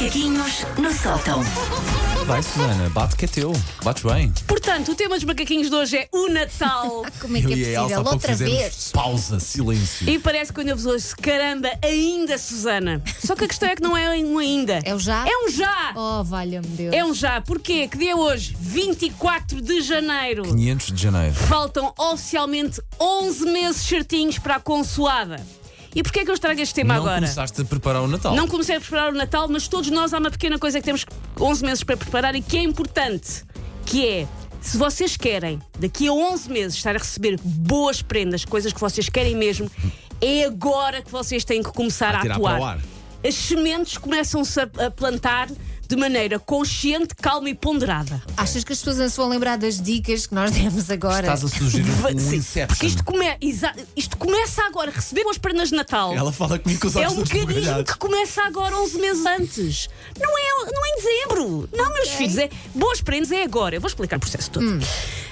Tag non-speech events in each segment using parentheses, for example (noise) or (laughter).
Macaquinhos no sótão. Vai, Susana, bate que é teu. Bates bem. Portanto, o tema dos macaquinhos de hoje é o Natal. (laughs) Como é que é Eu e a Elsa possível? pouco Outra fizemos vez. Pausa, silêncio. e parece que quando eu vos ouço, caramba, ainda Susana. Só que a questão é que não é um ainda. É o já? É um já. Oh, valha-me Deus. É um já. Porquê? Que dia é hoje? 24 de janeiro. 500 de janeiro. Faltam oficialmente 11 meses certinhos para a consoada. E porquê é que eu estrago este tema não agora? começaste a preparar o Natal. Não comecei a preparar o Natal, mas todos nós há uma pequena coisa que temos 11 meses para preparar e que é importante, que é se vocês querem daqui a 11 meses estar a receber boas prendas, coisas que vocês querem mesmo, é agora que vocês têm que começar a, tirar atuar. As sementes começam-se a, a plantar de maneira consciente, calma e ponderada. Achas que as pessoas não se vão lembrar das dicas que nós demos agora? Estás a sugerir (laughs) um Sim, Inception. porque isto, come- exa- isto começa agora, receber boas prendas de Natal. Ela fala comigo com os É olhos um todos mecanismo brilhados. que começa agora 11 meses antes. Não é, não é em dezembro. Não, meus filhos. É, boas prendas é agora. Eu vou explicar o processo todo.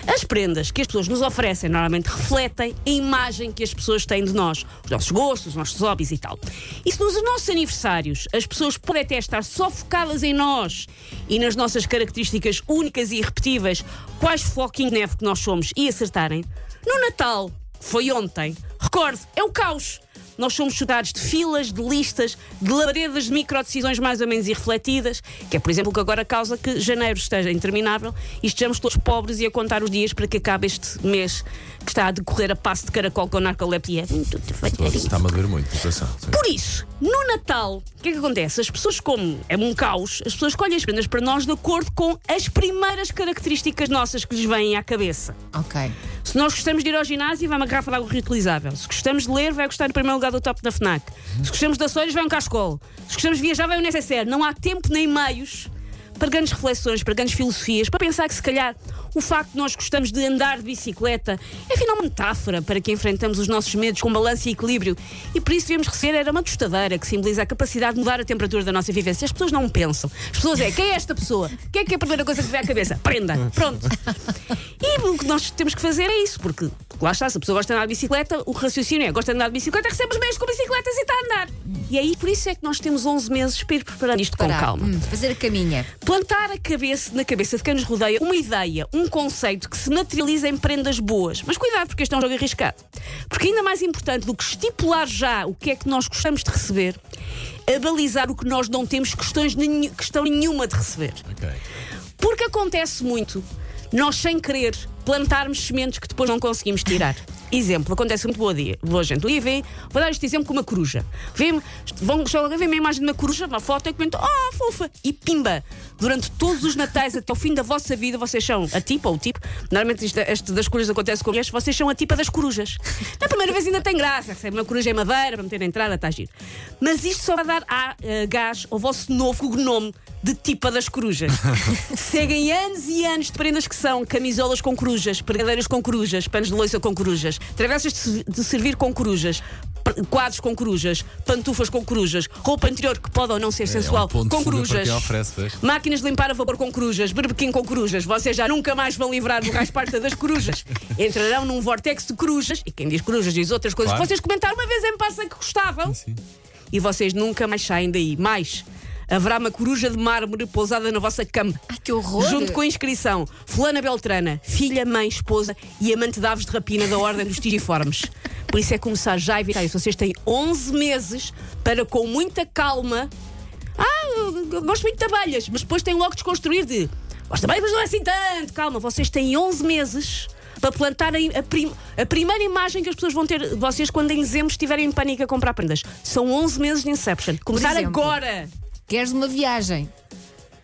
As prendas que as pessoas nos oferecem normalmente refletem a imagem que as pessoas têm de nós. Os nossos gostos, os nossos hobbies e tal. E se nos nossos aniversários as pessoas podem até estar só focadas em nós e nas nossas características únicas e irrepetíveis, quais de neve que nós somos, e acertarem, no Natal, que foi ontem, recorde, é o caos. Nós somos chutados de filas, de listas, de labaredas de microdecisões mais ou menos irrefletidas, que é, por exemplo, o que agora causa que janeiro esteja interminável e estejamos todos pobres e a contar os dias para que acabe este mês que está a decorrer a passo de caracol com narcolepsia. Muito devagarinho. Está-me a doer muito, atenção. Por isso, no Natal, o que é que acontece? As pessoas, como é um caos, as pessoas escolhem as prendas para nós de acordo com as primeiras características nossas que lhes vêm à cabeça. Ok. Se nós gostamos de ir ao ginásio, vai uma garrafa de água reutilizável. Se gostamos de ler, vai gostar em primeiro lugar do top da FNAC. Se gostamos de ações, vai um cascol. Se gostamos de viajar, vai um necessaire. Não há tempo nem meios para grandes reflexões, para grandes filosofias, para pensar que se calhar o facto de nós gostamos de andar de bicicleta é afinal uma metáfora para que enfrentamos os nossos medos com balanço e equilíbrio. E por isso devemos receber era uma tostadeira que simboliza a capacidade de mudar a temperatura da nossa vivência. As pessoas não pensam. As pessoas é, quem é esta pessoa? Quem é que é a primeira coisa que vem à cabeça? Prenda. Pronto. E o que nós temos que fazer é isso, porque lá está, se a pessoa gosta de andar de bicicleta, o raciocínio é gosta de andar de bicicleta, recebe os meios com bicicletas e está a andar. E aí, por isso é que nós temos 11 meses para ir preparando isto com calma. Hum, fazer a caminha. Plantar a cabeça, na cabeça de quem nos rodeia uma ideia, um conceito que se materializa em prendas boas. Mas cuidado, porque este é um jogo arriscado. Porque ainda mais importante do que estipular já o que é que nós gostamos de receber, é balizar o que nós não temos questões nenhu- questão nenhuma de receber. Ok. Porque acontece muito nós, sem querer, plantarmos sementes que depois não conseguimos tirar. Exemplo, acontece muito boa dia. Boa gente. Dia vem, vou dar este exemplo com uma coruja. Vem, vão vem uma imagem de uma coruja, uma foto e comentam, ah, fofa! E pimba! Durante todos os natais até o fim da vossa vida, vocês são a tipa ou o tipo. Normalmente isto, este das corujas acontece com mulheres, vocês são a tipa das corujas. Na primeira vez ainda tem graça, recebe uma coruja em madeira para meter na entrada, está giro. Mas isto só vai dar ah, eh, gás ao vosso novo nome de tipa das corujas. (laughs) Seguem anos e anos de prendas que são camisolas com corujas, pregadeiras com corujas, panos de loiça com corujas, travessas de, de servir com corujas, quadros com corujas, pantufas com corujas, roupa interior que pode ou não ser sensual é um com corujas. oferece? Máquinas de limpar a vapor com corujas, berbequim com corujas. Vocês já nunca mais vão livrar do rasparta das corujas. (laughs) Entrarão num vortex de corujas, e quem diz corujas diz outras coisas Claro. que vocês comentaram uma vez em passa que gostavam. Sim. E vocês nunca mais saem daí. Mais, haverá uma coruja de mármore pousada na vossa cama. Ai, que horror. Junto com a inscrição Fulana Beltrana, filha, mãe, esposa e amante de aves de rapina da Ordem dos Tigiformes. (laughs) Por isso é começar já a evitar isso. Vocês têm 11 meses para, com muita calma. Ah, gosto muito de abelhas, mas depois têm logo de desconstruir de. Gosto bem, mas não é assim tanto. Calma, vocês têm 11 meses para plantarem a, prim- a primeira imagem que as pessoas vão ter de vocês quando em dezembro estiverem em pânico a comprar prendas. São 11 meses de Inception. Começar exemplo. agora. Queres uma viagem?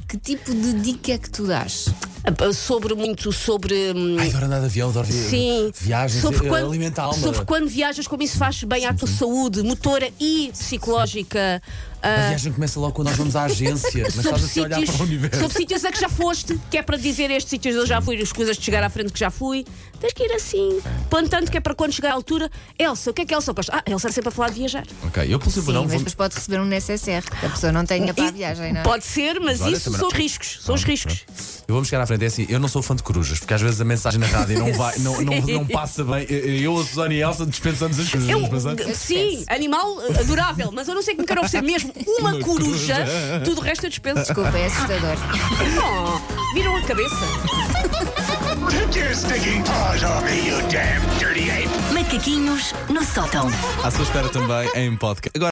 Que tipo de dica é que tu dás? Ah, Sobre muito sobre. hum, Ai, adoro andar de avião, adoro vi- Sim, viagens, sobre eh, quando, alimenta a alma. sobre quando viajas, como isso faz bem à tua saúde motora e psicológica. A ah, viagem começa logo quando nós vamos à agência. Mas estás assim a olhar para o universo. sobre sítios a que já foste, que é para dizer estes sítios eu já fui, as coisas de chegar à frente que já fui. Tens que ir assim, plantando que é para quando chegar à altura. Elsa, o que é que Elsa gosta? Ah, Elsa é sempre a falar de viajar. Ok, eu pelo Sim, não mas vou. depois pode receber um necessaire que a pessoa não tenha para a viagem, não é? Pode ser, mas Olha, isso são riscos. São os riscos. Eu vou chegar à frente, é assim, eu não sou fã de corujas, porque às vezes a mensagem na rádio não, vai, não, não, (laughs) não passa bem. Eu, a Susana e a Elsa dispensamos as corujas. Eu, mas, ah, sim, animal adorável, mas eu não sei que me quero oferecer mesmo uma, coruja, tudo o resto eu dispenso. Desculpa, é assustador. Oh, viram a cabeça? Macaquinhos no sótão. À sua espera também em podcast. Agora